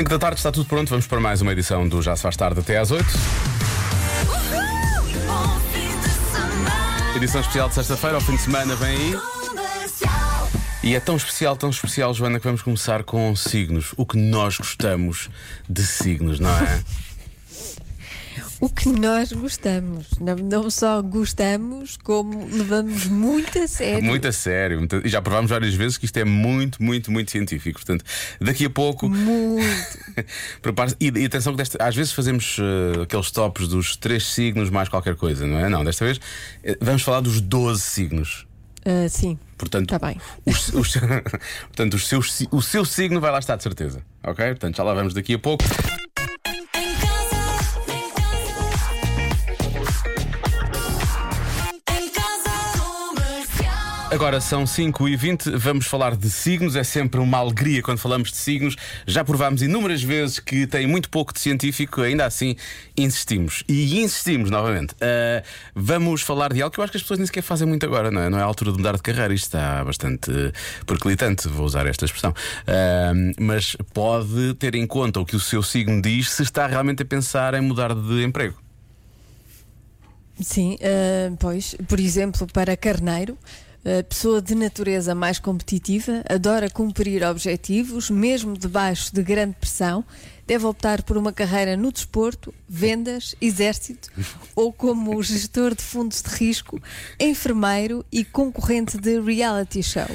5 da tarde está tudo pronto, vamos para mais uma edição do Já se faz tarde até às 8. Edição especial de sexta-feira, ao fim de semana vem aí. E é tão especial, tão especial, Joana, que vamos começar com signos. O que nós gostamos de signos, não é? O que nós gostamos. Não, não só gostamos, como levamos muito a sério. Muito a sério. muito- E já provámos várias vezes que isto é muito, muito, muito científico. Portanto, daqui a pouco. Muito. Prepare-se. E, e atenção que desta- às vezes fazemos eh, aqueles tops dos três signos mais qualquer coisa, não é? Não, desta vez eh, vamos falar dos 12 signos. Ah, sim. Portanto, Tá bem. os- os- portanto os seus o seu signo vai lá estar de certeza. Ok? Portanto, já lá vamos daqui a pouco. Agora são 5 e 20 vamos falar de signos. É sempre uma alegria quando falamos de signos. Já provámos inúmeras vezes que tem muito pouco de científico, ainda assim insistimos. E insistimos novamente. Ah, vamos falar de algo que eu acho que as pessoas nem sequer fazem muito agora, não é? Não é a altura de mudar de carreira. Isto está bastante perclitante, vou usar esta expressão. Ah, mas pode ter em conta o que o seu signo diz se está realmente a pensar em mudar de emprego. Sim, ah, pois, por exemplo, para Carneiro, pessoa de natureza mais competitiva, adora cumprir objetivos, mesmo debaixo de grande pressão, deve optar por uma carreira no desporto, vendas, exército ou como gestor de fundos de risco, enfermeiro e concorrente de reality show.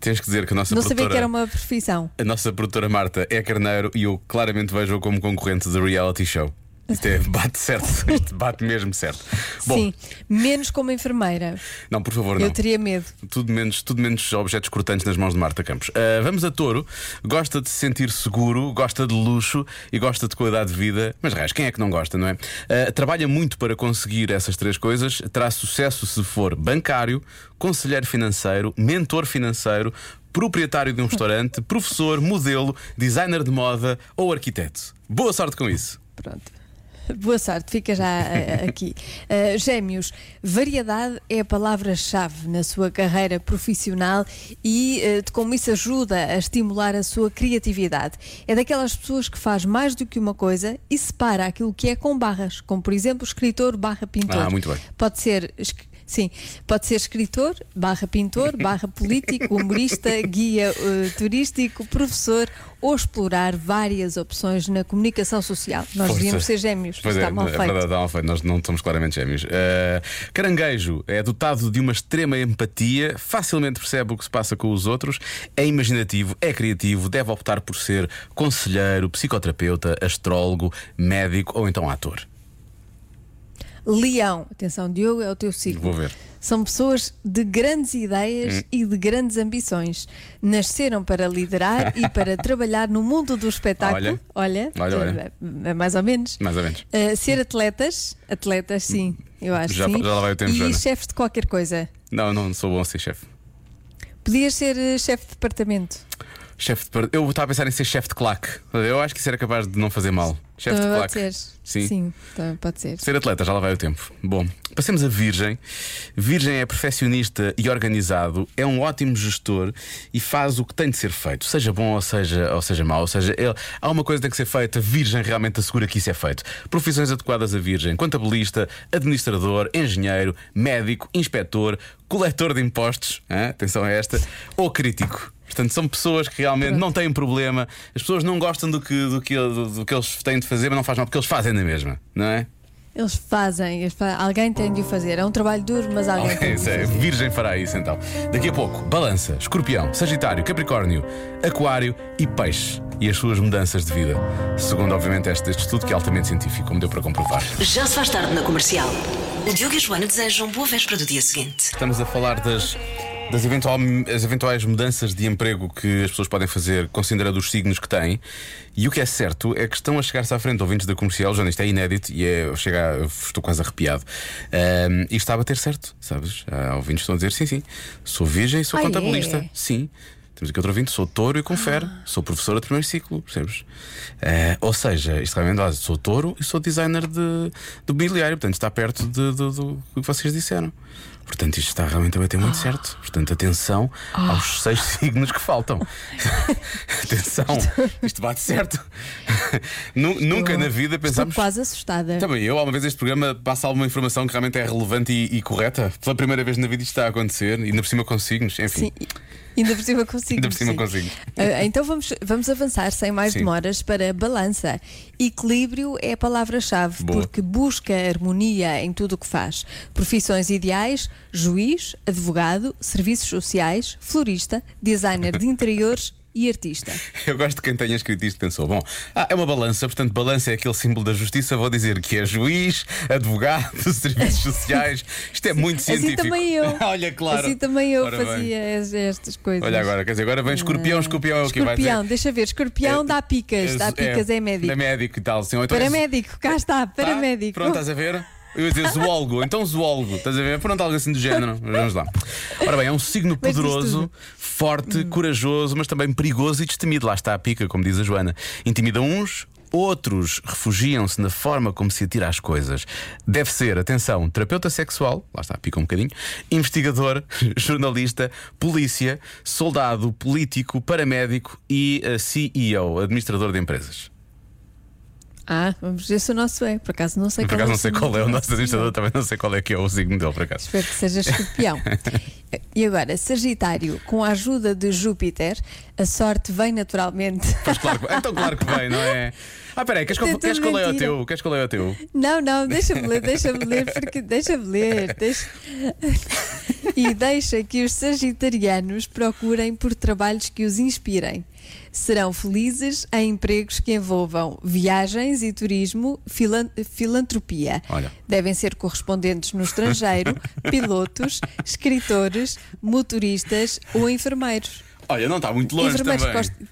Tens que dizer que a nossa Não sabia que era uma profissão. A nossa produtora Marta é carneiro e eu claramente vejo-a como concorrente de reality show. Isto é, bate certo, isto bate mesmo certo. Bom, Sim, menos como enfermeira. não, por favor, não. Eu teria medo. Tudo menos, tudo menos objetos cortantes nas mãos de Marta Campos. Ah, vamos a touro. Gosta de se sentir seguro, gosta de luxo e gosta de qualidade de vida. Mas, reis, quem é que não gosta, não é? Ah, trabalha muito para conseguir essas três coisas. Terá sucesso se for bancário, conselheiro financeiro, mentor financeiro, proprietário de um restaurante, professor, modelo, designer de moda ou arquiteto. Boa sorte com isso. Pronto. Boa sorte, fica já eh, aqui. Eh, gêmeos, variedade é a palavra-chave na sua carreira profissional e eh, de como isso ajuda a estimular a sua criatividade. É daquelas pessoas que faz mais do que uma coisa e separa aquilo que é com barras, como por exemplo escritor barra pintor. Ah, muito bem. Pode ser. es- Sim, pode ser escritor, barra pintor, barra político, humorista, guia eh, turístico, professor ou explorar várias opções na comunicação social. Nós Força. devíamos ser gêmeos, Pois está é, mal é feito. verdade, está mal feito. Nós não somos claramente gêmeos. Uh, caranguejo é dotado de uma extrema empatia, facilmente percebe o que se passa com os outros, é imaginativo, é criativo, deve optar por ser conselheiro, psicoterapeuta, astrólogo, médico ou então ator. Leão, atenção, Diogo, é o teu signo. Vou ver. Hum. São pessoas de grandes ideias e de grandes ambições. Nasceram para liderar e para trabalhar no mundo do espetáculo. Olha, Olha, olha. é mais ou menos. Mais ou menos. Uh, ser atletas, atletas, sim, eu acho Já- sim. já lá vai o tempo, e Joana. chefes de qualquer coisa. Não, não sou bom a ser chefe. Podias ser uh, chefe de departamento. Chefe de par- Eu estava a pensar em ser chefe de claque. Eu acho que isso era capaz de não fazer mal. Chefe de Também claque. pode ser. Sim. Sim, também pode ser. Ser atleta, já lá vai o tempo. Bom, passemos a Virgem. Virgem é perfeccionista e organizado, é um ótimo gestor e faz o que tem de ser feito, seja bom ou seja, ou seja mau. Ou seja, ele, há uma coisa que tem que ser feita, Virgem realmente assegura que isso é feito. Profissões adequadas a Virgem: contabilista, administrador, engenheiro, médico, inspetor, coletor de impostos, hã? atenção a esta, ou crítico. Portanto, são pessoas que realmente não têm problema. As pessoas não gostam do que, do, que, do, do que eles têm de fazer, mas não faz mal porque eles fazem na mesma, não é? Eles fazem, eles fa- alguém tem de o fazer. É um trabalho duro, mas alguém tem de o Isso é, fazer. Virgem fará isso então. Daqui a pouco, Balança, Escorpião, Sagitário, Capricórnio, Aquário e Peixe. E as suas mudanças de vida. Segundo, obviamente, este, este estudo que é altamente científico, como deu para comprovar. Já se faz tarde na comercial. O Diogo e a Joana desejam boa véspera do dia seguinte. Estamos a falar das, das eventual- as eventuais mudanças de emprego que as pessoas podem fazer, considerando os signos que têm. E o que é certo é que estão a chegar-se à frente ouvintes da comercial. Já isto é inédito e é, chega, estou quase arrepiado. Ahm, e está a bater certo, sabes? Há ouvintes que estão a dizer: sim, sim, sou virgem e sou Ah, contabilista. é? Sim. temos aqui outro ouvinte, sou touro e confere, sou professora de primeiro ciclo, percebes? Eh, ou seja, isto realmente, olha, sou touro e sou designer de, do mobiliário, portanto está perto de- do que vocês disseram. Portanto, isto está realmente a bater muito certo. Portanto, atenção aos seis signos que faltam. atenção, isto bate certo. Nu- Nunca na vida Estou pensámos. quase assustada. Também eu, alguma vez este programa passa alguma informação que realmente é relevante e, e correta. Pela primeira vez na vida isto está a acontecer e ainda por cima com signos, enfim. Sim, ainda por cima consigo. Ainda por cima consigo. Ah, então vamos, vamos avançar sem mais Sim. demoras para balança. Equilíbrio é a palavra-chave, porque busca harmonia em tudo o que faz. Profissões ideais: juiz, advogado, serviços sociais, florista, designer de interiores e artista. Eu gosto de quem tenha escrito isto pensou: bom, ah, é uma balança, portanto, balança é aquele símbolo da justiça. Vou dizer que é juiz, advogado, serviços sociais. Isto é muito Assim científico. também eu. Olha, claro. Assim também eu Ora bem. fazia es- estas coisas. Olha agora, quer dizer, agora vem escorpião, escorpião é o que vai dizer. Escorpião, deixa ver, escorpião dá picas, dá picas, é, médico. É médico e tal. Assim, ou então é- Paramédico, cá está, Tá? paramédico. Pronto, estás a ver? Eu ia dizer zoólogo, então zoólogo, estás a ver? Pronto, algo assim do género. Vamos lá. Ora bem, é um signo poderoso, forte, corajoso, mas também perigoso e destemido. Lá está a pica, como diz a Joana. Intimida uns. Outros refugiam-se na forma como se atira às coisas. Deve ser, atenção, terapeuta sexual, lá está, pica um bocadinho, investigador, jornalista, polícia, soldado, político, paramédico e eh, CEO, administrador de empresas. Ah, vamos ver se o nosso é. Por acaso não sei Por qual acaso é não sei qual é o nosso administrador, também não sei qual é que é o signo dele, por acaso. Espero que seja escorpião. e agora, Sagitário, com a ajuda de Júpiter, a sorte vem naturalmente. Pois claro então claro que vem, não é? Ah, peraí, queres, é qual- queres qual é o teu? Queres qual é o teu? Não, não, deixa-me ler, deixa-me ler, porque deixa-me ler. Deixa... e deixa que os sagitarianos procurem por trabalhos que os inspirem. Serão felizes em empregos que envolvam viagens e turismo, filan- filantropia. Olha. Devem ser correspondentes no estrangeiro, pilotos, escritores, motoristas ou enfermeiros. Olha, não está muito longe enfermeiros também.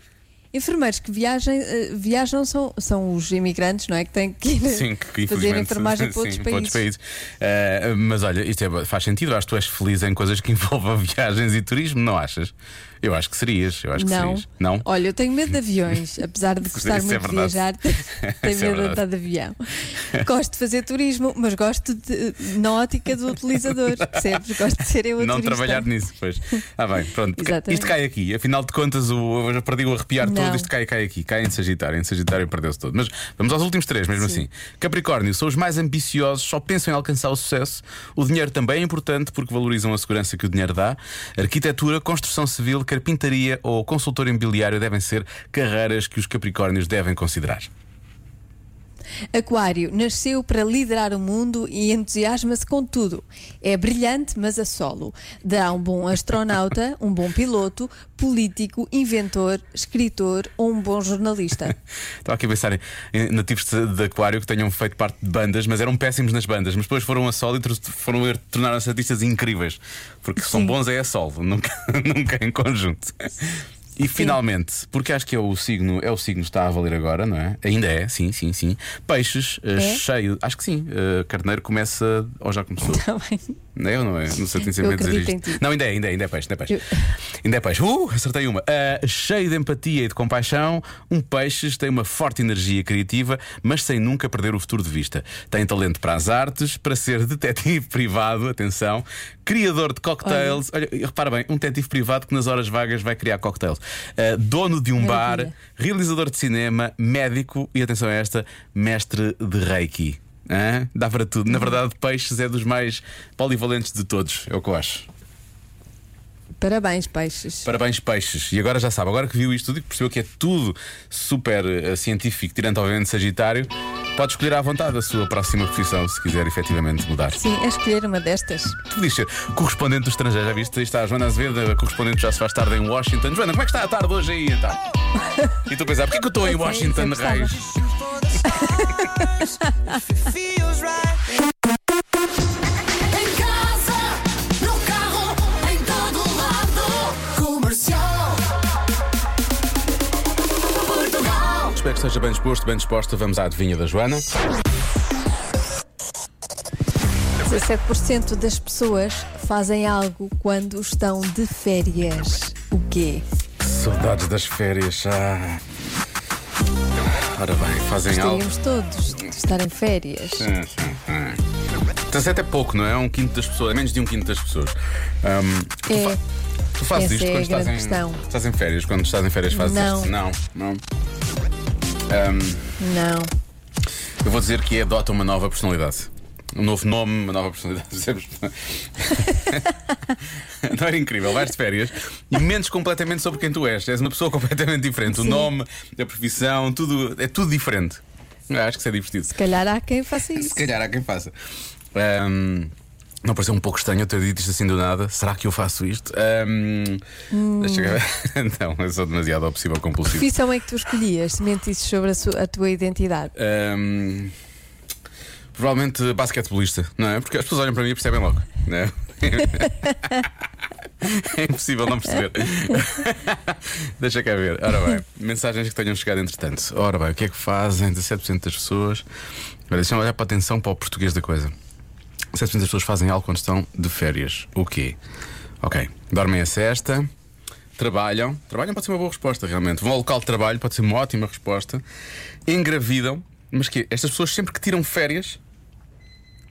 Enfermeiros que viajem, eh, viajam são, são os imigrantes, não é? Que têm que ir Sim, que fazer enfermagem para outros sim, países. países. Eh, mas olha, isto é- faz sentido. Acho que tu és feliz em coisas que envolvam viagens e turismo, não achas? Eu acho que serias. Eu acho que Não. serias. Não? Olha, eu tenho medo de aviões, apesar de gostar é muito de verdade. viajar, tenho Isso é medo de andar de avião. Gosto de fazer turismo, mas gosto de, na ótica do utilizador, percebes? Gosto de ser eu a Não turista. trabalhar nisso, pois. Ah, bem, pronto. Isto cai aqui. Afinal de contas, o, eu já perdi o arrepiar todo. Não. Isto cai, cai aqui. Cai em Sagitário. Em Sagitário perdeu-se todo. Mas vamos aos últimos três, mesmo Sim. assim. Capricórnio, são os mais ambiciosos, só pensam em alcançar o sucesso. O dinheiro também é importante porque valorizam a segurança que o dinheiro dá. Arquitetura, construção civil, carpintaria ou consultor imobiliário devem ser carreiras que os Capricórnios devem considerar. Aquário nasceu para liderar o mundo e entusiasma-se com tudo. É brilhante, mas a solo. Dá um bom astronauta, um bom piloto, político, inventor, escritor ou um bom jornalista. Estava aqui a pensar em, nativos de, Aquário que tenham feito parte de bandas, mas eram péssimos nas bandas, mas depois foram a solo e foram tornar-se artistas incríveis. Porque são Sim. bons é a solo, nunca, nunca em conjunto. E finalmente, porque acho que é o signo, é o signo que está a valer agora, não é? Ainda é, sim, sim, sim. Peixes, eh, É? cheio, acho que sim. eh, carneiro começa, ou já começou? Está bem. Não é ou não é? Não sei, tenho sempre Eu medo de dizer isto. Não, ainda é, ainda é, ainda é peixe, ainda é peixe. Eu- Ainda é peixe. Uh, acertei uma. Ah, cheio de empatia e de compaixão, um peixe tem uma forte energia criativa, mas sem nunca perder o futuro de vista. Tem talento para as artes, para ser detetive privado, atenção, criador de cocktails. Olha, repara bem, um detetive privado que nas horas vagas vai criar cocktails. Ah, dono de um Maravilha. bar, realizador de cinema, médico e atenção a esta, mestre de Reiki. Hã? Dá para tudo. Na verdade, peixes é dos mais polivalentes de todos, é o que eu acho. Parabéns, peixes. Parabéns, peixes. E agora já sabe, agora que viu isto tudo e que percebeu que é tudo super eh, científico, tirando obviamente Sagitário, pode escolher à vontade a sua próxima profissão se quiser efetivamente mudar. Sim, é escolher uma destas. Tu podias ser correspondente do estrangeiro, já viste? Aí está a Joana Azevedo, a correspondente já se faz tarde em Washington. Joana, como é que está a tarde hoje aí então? E tu a pensar, porquê que eu estou em é, Washington, isso eu Reis? Em casa, no carro, em todo lado. Comercial. Portugal. Espero que esteja bem disposto, bem disposta. Vamos à adivinha da Joana. 17% das pessoas fazem algo quando estão de férias. O quê? saudades das férias. Ah. Ora bem, fazem algo. Gostaríamos todos de estar em férias. Sim, sim, sim. 17 é pouco, não é? É um quinto das pessoas, é menos de um quinto das pessoas. Ahm, tu, É. fa- tu fazes isto é quando estás em, questão. estás em férias? Quando estás em férias fazes Não. isto? Não, não. Ahm, Não. eu vou dizer que é adota uma nova personalidade. Um novo nome, uma nova personalidade. Não era incrível, vais de férias e mentes completamente sobre quem tu és. És uma pessoa completamente diferente. O Sim. nome, a profissão, tudo, é tudo diferente. Eu acho que isso é divertido. Se calhar há quem faça isso. Se calhar há quem faça. Ahm, não pareceu um pouco estranho eu ter dito isto assim do nada? Será que eu faço isto? Ahm, Deixa eu ver. Não, eu sou demasiado obsessivo ou compulsivo. profissão é que tu escolhias se mentisses sobre a, sua- a tua identidade? Ahm, provavelmente basquetebolista, não é? Porque as pessoas olham para mim e percebem logo, não é? É impossível não perceber. Deixa cá ver. Ora bem, mensagens que tenham chegado entretanto. Ora bem, o que é que fazem? 17% das pessoas. Olha, deixa-me olhar para a atenção para o português da coisa. 7% das pessoas fazem algo quando estão de férias. O quê? Ok. Dormem a cesta, trabalham. Trabalham pode ser uma boa resposta, realmente. Vão ao local de trabalho, pode ser uma ótima resposta. Engravidam. Mas que Estas pessoas sempre que tiram férias.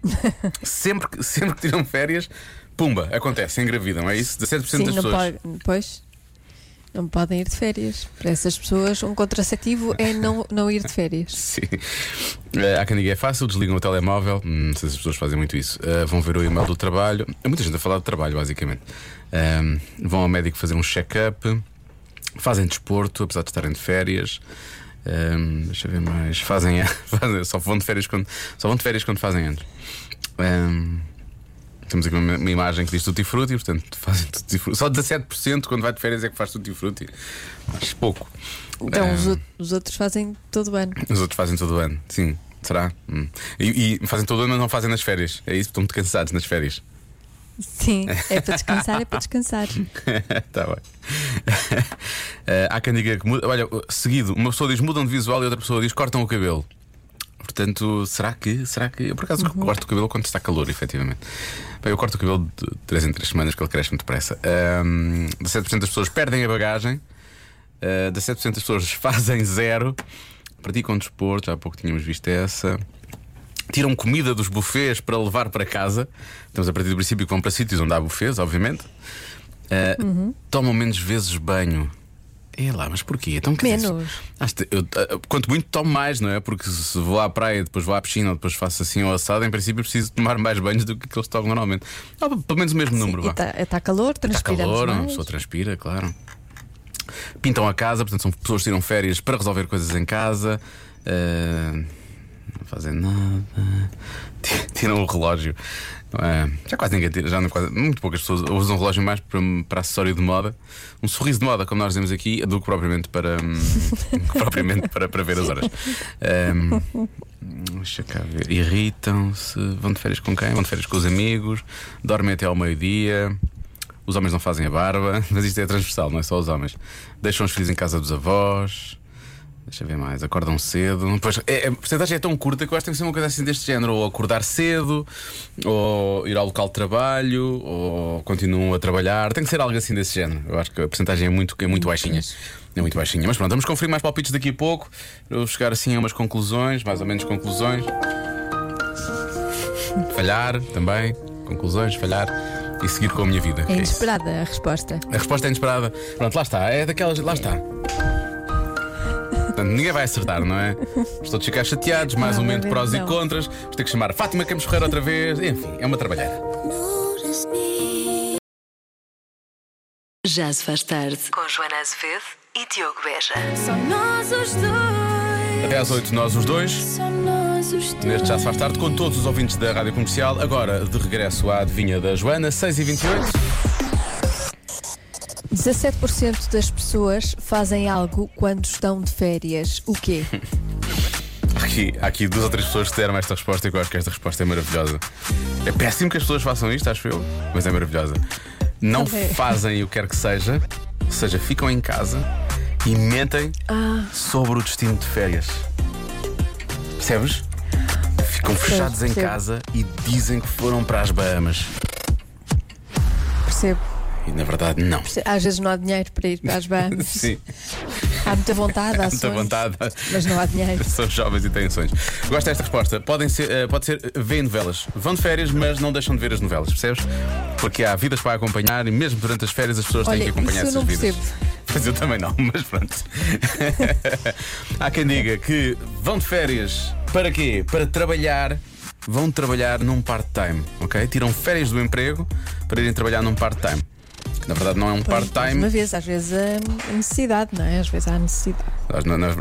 sempre, que, sempre que tiram férias, pumba, acontece, engravidam. É isso? 17% Sim, das pessoas. pode. Pois. Não podem ir de férias. Para essas pessoas, um contraceptivo é não, não ir de férias. Sim. Eh, há quem diga é fácil, desligam o telemóvel. Hum, não sei se as pessoas fazem muito isso. Eh, vão ver o e-mail do trabalho. Há muita gente a falar de trabalho, basicamente. Ahm, vão ao médico fazer um check-up. Fazem desporto, apesar de estarem de férias. Ahm, deixa eu ver mais. Fazem, fazem- só vão de férias quando só vão de férias quando fazem anos. Ahm, temos aqui uma, uma imagem que diz tutti frutti, portanto fazem tutti frutti. Só 17% quando vai de férias é que faz tutti frutti. Acho pouco. Então os, Ahm, out- os outros fazem todo o ano. os outros fazem todo o ano, sim. Será? Hum. E, e fazem todo o ano, mas não fazem nas férias. É isso, estão muito cansados nas férias. Sim, é para descansar, é para descansar. Está bem. Eh, há quem diga que muda. Olha, seguido, uma pessoa diz mudam de visual e outra pessoa diz cortam o cabelo. Portanto, será que. Será que. Eu por acaso corto o cabelo quando está calor, efetivamente. Bem, eu corto o cabelo de 3 em 3 semanas, que ele cresce muito depressa. Um, 17% das pessoas perdem a bagagem. Uh, 17% das pessoas fazem zero. Praticam desporto, já há pouco tínhamos visto essa. Tiram comida dos buffets para levar para casa. Estamos a partir do princípio que vão para sítios onde há buffets, obviamente. Uh, Tomam menos vezes banho. É lá, mas porquê? Então, dizer, Menos. eu, uh, quanto muito tomo mais, não é? Porque se vou à praia, depois vou à piscina, ou depois faço assim ou assado, em princípio preciso tomar mais banhos do que aqueles que tomam normalmente. Ou pelo menos o mesmo número. Está tá calor, Está transpiramos calor, uma mais. pessoa transpira, claro. Pintam a casa, portanto, são pessoas que tiram férias para resolver coisas em casa. Ah, não fazem nada. Tiram o relógio. Ah, já quase ninguém tira, já não quase, muito poucas pessoas usam o relógio mais para, para acessório de moda. Um sorriso de moda, como nós dizemos aqui, do que propriamente para, hum, propriamente para, para ver as horas. Ah, Deixa cá ver. Irritam-se. Vão de férias com quem? Vão de férias com os amigos. Dormem até ao meio-dia. Os homens não fazem a barba. Mas isto é transversal, não é só os homens. Deixam os filhos em casa dos avós. Deixa eu ver mais. Acordam cedo. Pois, é, a porcentagem é tão curta que eu acho que tem que ser uma coisa assim deste género. Ou acordar cedo, ou ir ao local de trabalho, ou continuam a trabalhar. Tem que ser algo assim desse género. Eu acho que a porcentagem é muito, é muito baixinha. É muito baixinha. Mas pronto, vamos conferir mais palpites daqui a pouco. Eu vou chegar assim a umas conclusões, mais ou menos conclusões. Falhar também. Conclusões, falhar. E seguir com a minha vida. É isso. inesperada a resposta. A resposta é inesperada. Pronto, lá está. É daquelas. Lá está. Portanto, ninguém vai acertar, não é? Os todos ficar chateados, mais um momento prós e contras. Vamos ter que chamar a Fátima Campos Ferreira outra vez. Enfim, é uma trabalheira. Já se faz tarde. Com Joana Azevedo e Diogo Beja. Só nós os dois. Até às 8, nós os dois. Só nós os dois. Neste Já se faz tarde, com todos os ouvintes da Rádio Comercial. Agora, de regresso à adivinha da Joana, 6h28. 17% das pessoas fazem algo quando estão de férias. O quê? Aqui, há aqui duas ou três pessoas que deram esta resposta e eu acho que esta resposta é maravilhosa. É péssimo que as pessoas façam isto, acho eu, mas é maravilhosa. Não Ok. fazem o que quer que seja, ou seja, ficam em casa e mentem sobre o destino de férias. Percebes? Ficam fechados em percebo. casa e dizem que foram para as Bahamas. Percebo. E na verdade, não. Às vezes não há dinheiro para ir para as bandas. Sim, Há muita vontade, há muita sonhos, vontade. Mas não há dinheiro. São jovens e têm sonhos. Gosto desta resposta. Podem ser, eh, pode ser, eh, veem novelas. Vão de férias, mas não deixam de ver as novelas, percebes? Porque há vidas para acompanhar e mesmo durante as férias as pessoas têm Olha, que acompanhar essas não vidas. percebo. Mas eu também não, mas pronto. há quem diga que vão de férias para quê? Para trabalhar. Vão trabalhar num part-time, ok? Tiram férias do emprego para irem trabalhar num part-time. Na verdade não é um mais part-time. Uma vez, às vezes a necessidade, não é? Às vezes há necessidade.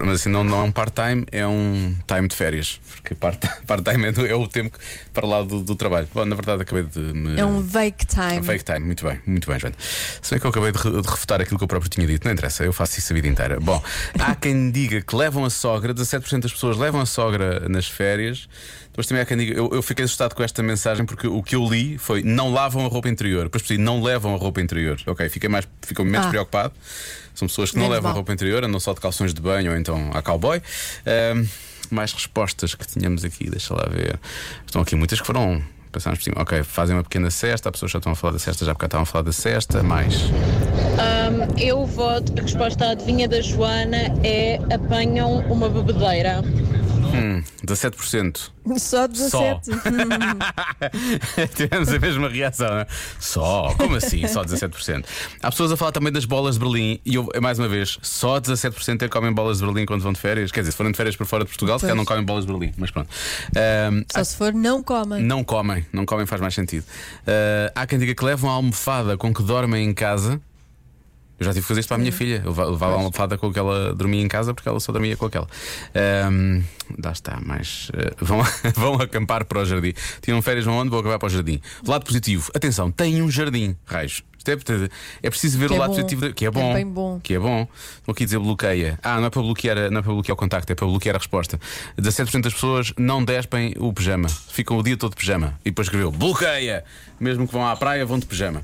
Mas, assim não, não é um part-time, é um time de férias. Porque part- part-time é, do- é o tempo para lá do, do trabalho. Bom, na verdade acabei de me. É um vake time. um fake time, muito bem, muito bem, Joana. Se bem que eu acabei de, de refutar aquilo que eu próprio tinha dito, não interessa, eu faço isso a vida inteira. Bom, há quem diga que levam a sogra, 17% das pessoas levam a sogra nas férias. Depois também há quem diga, eu, eu fiquei assustado com esta mensagem porque o que eu li foi não lavam a roupa interior. Depois não levam a roupa interior. Ok, fiquei, mais, fiquei menos Ah. preocupado. São pessoas que não Menos levam mal. roupa interior, andam só de calções de banho ou então a cowboy. Mais respostas que tínhamos aqui, deixa lá ver. Estão aqui muitas que foram. Passámos por cima. Ok, fazem uma pequena cesta, as pessoas já estão a falar da cesta, já porque estavam a falar da cesta, mais. Eu voto que a resposta à adivinha da Joana é apanham uma bebedeira. Hum, 17%. Só 17. Tivemos a mesma reação, né? Só? Como assim? Só 17%. Há pessoas a falar também das bolas de Berlim e eu, mais uma vez, só 17% é que comem bolas de Berlim quando vão de férias. Quer dizer, se forem de férias para fora de Portugal, se calhar não comem bolas de Berlim, mas pronto. Ahm, Só se for, não comem. Não comem, não comem faz mais sentido. Ah, há quem diga que levam a almofada com que dormem em casa. Eu já tive que fazer isto para a minha filha. Eu leva- levava a almofada com que ela dormia em casa porque ela só dormia com aquela. Ahm, lá está, mas ah, vão, vão acampar para o jardim. Tiram férias, vão onde? Vão acampar para o jardim. Lado positivo, atenção, têm um jardim, raios. Isto é, é preciso ver Que o é lado bom. positivo, da- que é É bom. bem bom. Que é bom. Estão aqui a dizer bloqueia. Ah, não é para bloquear, não é para bloquear o contacto, é para bloquear a resposta. 17% das pessoas não despem o pijama, ficam o dia todo de pijama. E depois escreveu bloqueia. Mesmo que vão à praia, vão de pijama.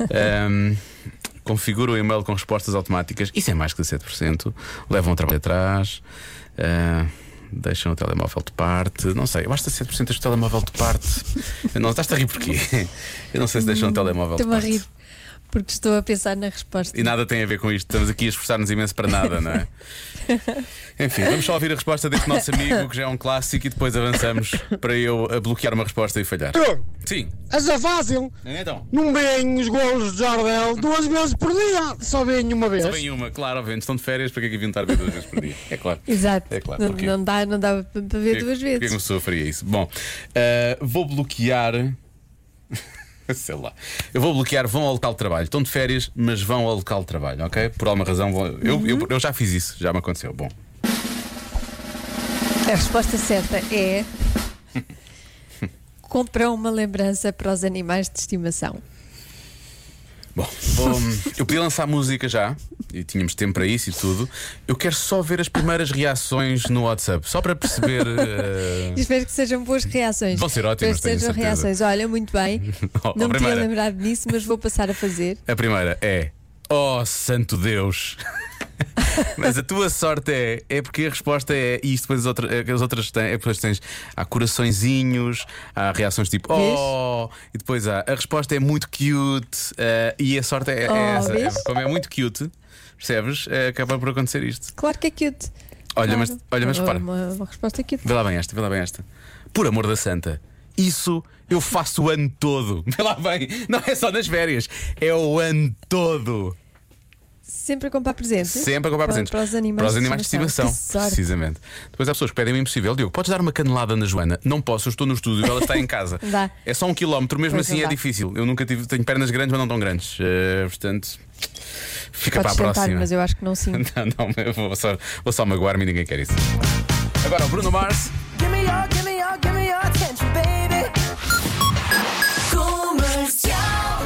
Ahm, configura o e-mail com respostas automáticas. Isso é mais que 17%. Levam o trabalho atrás. Ah, Deixam o telemóvel de parte. Não sei, eu acho que 17% deixam o telemóvel de parte. Não, estás-te a rir porquê? Eu não sei se deixam o telemóvel de Estou-me a parte. rir porque estou a pensar na resposta. E nada tem a ver com isto. Estamos aqui a esforçar-nos imenso para nada, não é? Enfim, vamos só ouvir a resposta deste nosso amigo, que já é um clássico, e depois avançamos para eu a bloquear uma resposta e falhar. Sim. Essa é fácil. Então. Não veem os golos de Jardel duas vezes por dia. Só veem uma vez. Só vem uma, claro, obviamente, estão de férias, para que é que a ver duas vezes por dia? É claro. Exato. É claro. não, não dá, não dá para ver duas porquê que uma vezes. pessoa faria isso? Bom, ah, vou bloquear. Sei lá. Eu vou bloquear, vão ao local de trabalho. Estão de férias, mas vão ao local de trabalho, ok? Por alguma razão vão. Eu, eu, eu já fiz isso, já me aconteceu. Bom. A resposta certa é. Comprar uma lembrança para os animais de estimação. Bom, vou- eu podia lançar música já, e tínhamos tempo para isso e tudo. Eu quero só ver as primeiras reações no WhatsApp, só para perceber. eh, Espero que sejam boas reações. Vão ser ótimas, Espero que sejam certeza. reações. Olha, muito bem. Ó, não me tinha lembrado disso, mas vou passar a fazer. A primeira é: Oh, santo Deus! Mas a tua sorte é, é porque a resposta é isto, depois as outras, as outras têm, é depois tens há coraçõezinhos, há reações tipo oh, e depois há a resposta é muito cute eh, e a sorte é, é Oh, essa. É, vês? como é muito cute, percebes? É, acaba por acontecer isto. Claro que é cute. Olha, mas, Claro. olha, mas repara. Uma, uma resposta cute. Vê lá bem esta, vê lá bem esta. Por amor da santa, isso eu faço o ano todo. Vê lá bem, não é só nas férias, é o ano todo. Sempre a comprar presentes. Sempre a comprar Para- presentes. Para os animais, Para os animais de estimação. Precisamente. Depois há pessoas que pedem o impossível. Diogo, podes dar uma canelada na Joana? Não posso, eu estou no estúdio, ela está em casa. Dá. É só um quilómetro, mesmo Pois assim é dá. difícil. Eu nunca tive, tenho pernas grandes, mas não tão grandes. Eh, portanto, fica Podes para a tentar, próxima. mas eu acho que não sim. Não, não, eu vou só, vou só magoar-me e ninguém quer isso. Agora o Bruno Mars. Give me your, give me your, give me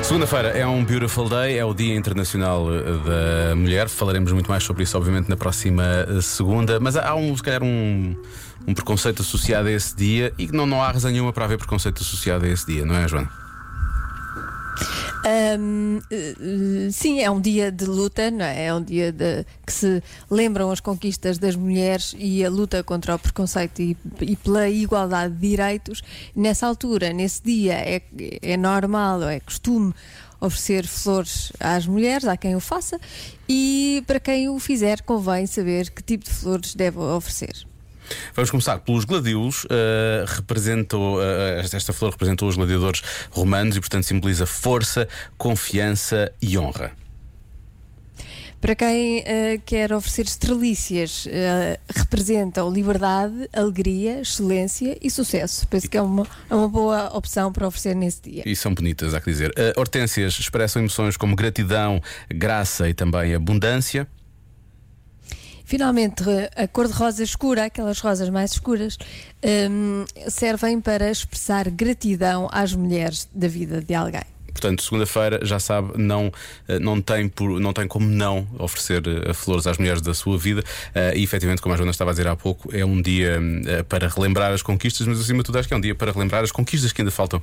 Segunda-feira é um Beautiful Day, é o Dia Internacional eh, da Mulher. Falaremos muito mais sobre isso, obviamente, na próxima eh, segunda. Mas há um, se calhar, um, um preconceito associado a esse dia e que não, não há razão nenhuma para haver preconceito associado a esse dia, não é, Joana? Hum, eh, eh, sim, é um dia de luta, não é? É um dia de, que se lembram as conquistas das mulheres e a luta contra o preconceito e, e pela igualdade de direitos. Nessa altura, nesse dia, é, é normal, é costume oferecer flores às mulheres, há quem o faça, e para quem o fizer, convém saber que tipo de flores deve oferecer. Vamos começar pelos gladios. Uh, representou, uh, esta flor representou os gladiadores romanos e, portanto, simboliza força, confiança e honra. Para quem eh, quer oferecer estrelícias, eh, representam liberdade, alegria, excelência e sucesso. Penso que é uma, é uma boa opção para oferecer nesse dia. E são bonitas, há que dizer. Uh, hortênsias expressam emoções como gratidão, graça e também abundância. Finalmente, a cor de rosa escura, aquelas rosas mais escuras, hum, servem para expressar gratidão às mulheres da vida de alguém. Portanto, segunda-feira, já sabe, não, eh, não, tem por, não tem como não oferecer eh, flores às mulheres da sua vida. Eh, e efetivamente, como a Joana estava a dizer há pouco, é um dia para relembrar as conquistas, mas acima de tudo acho que é um dia para relembrar as conquistas que ainda faltam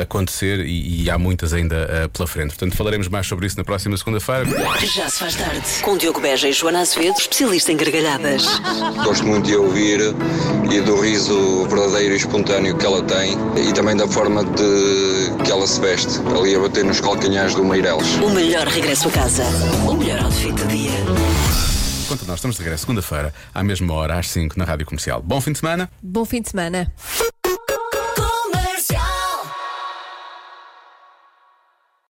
acontecer e, e há muitas ainda pela frente. Portanto, falaremos mais sobre isso na próxima segunda-feira. Já se faz tarde. Com Diogo Beja e Joana Azevedo, especialista em gargalhadas. Gosto muito de ouvir e do riso verdadeiro e espontâneo que ela tem e também da forma de que ela se veste, ali a bater nos calcanhares do Meireles. O melhor regresso a casa. O melhor outfit do dia. Quanto a nós estamos de regresso segunda-feira, à mesma hora, às 5 na Rádio Comercial. Bom fim de semana. Bom fim de semana.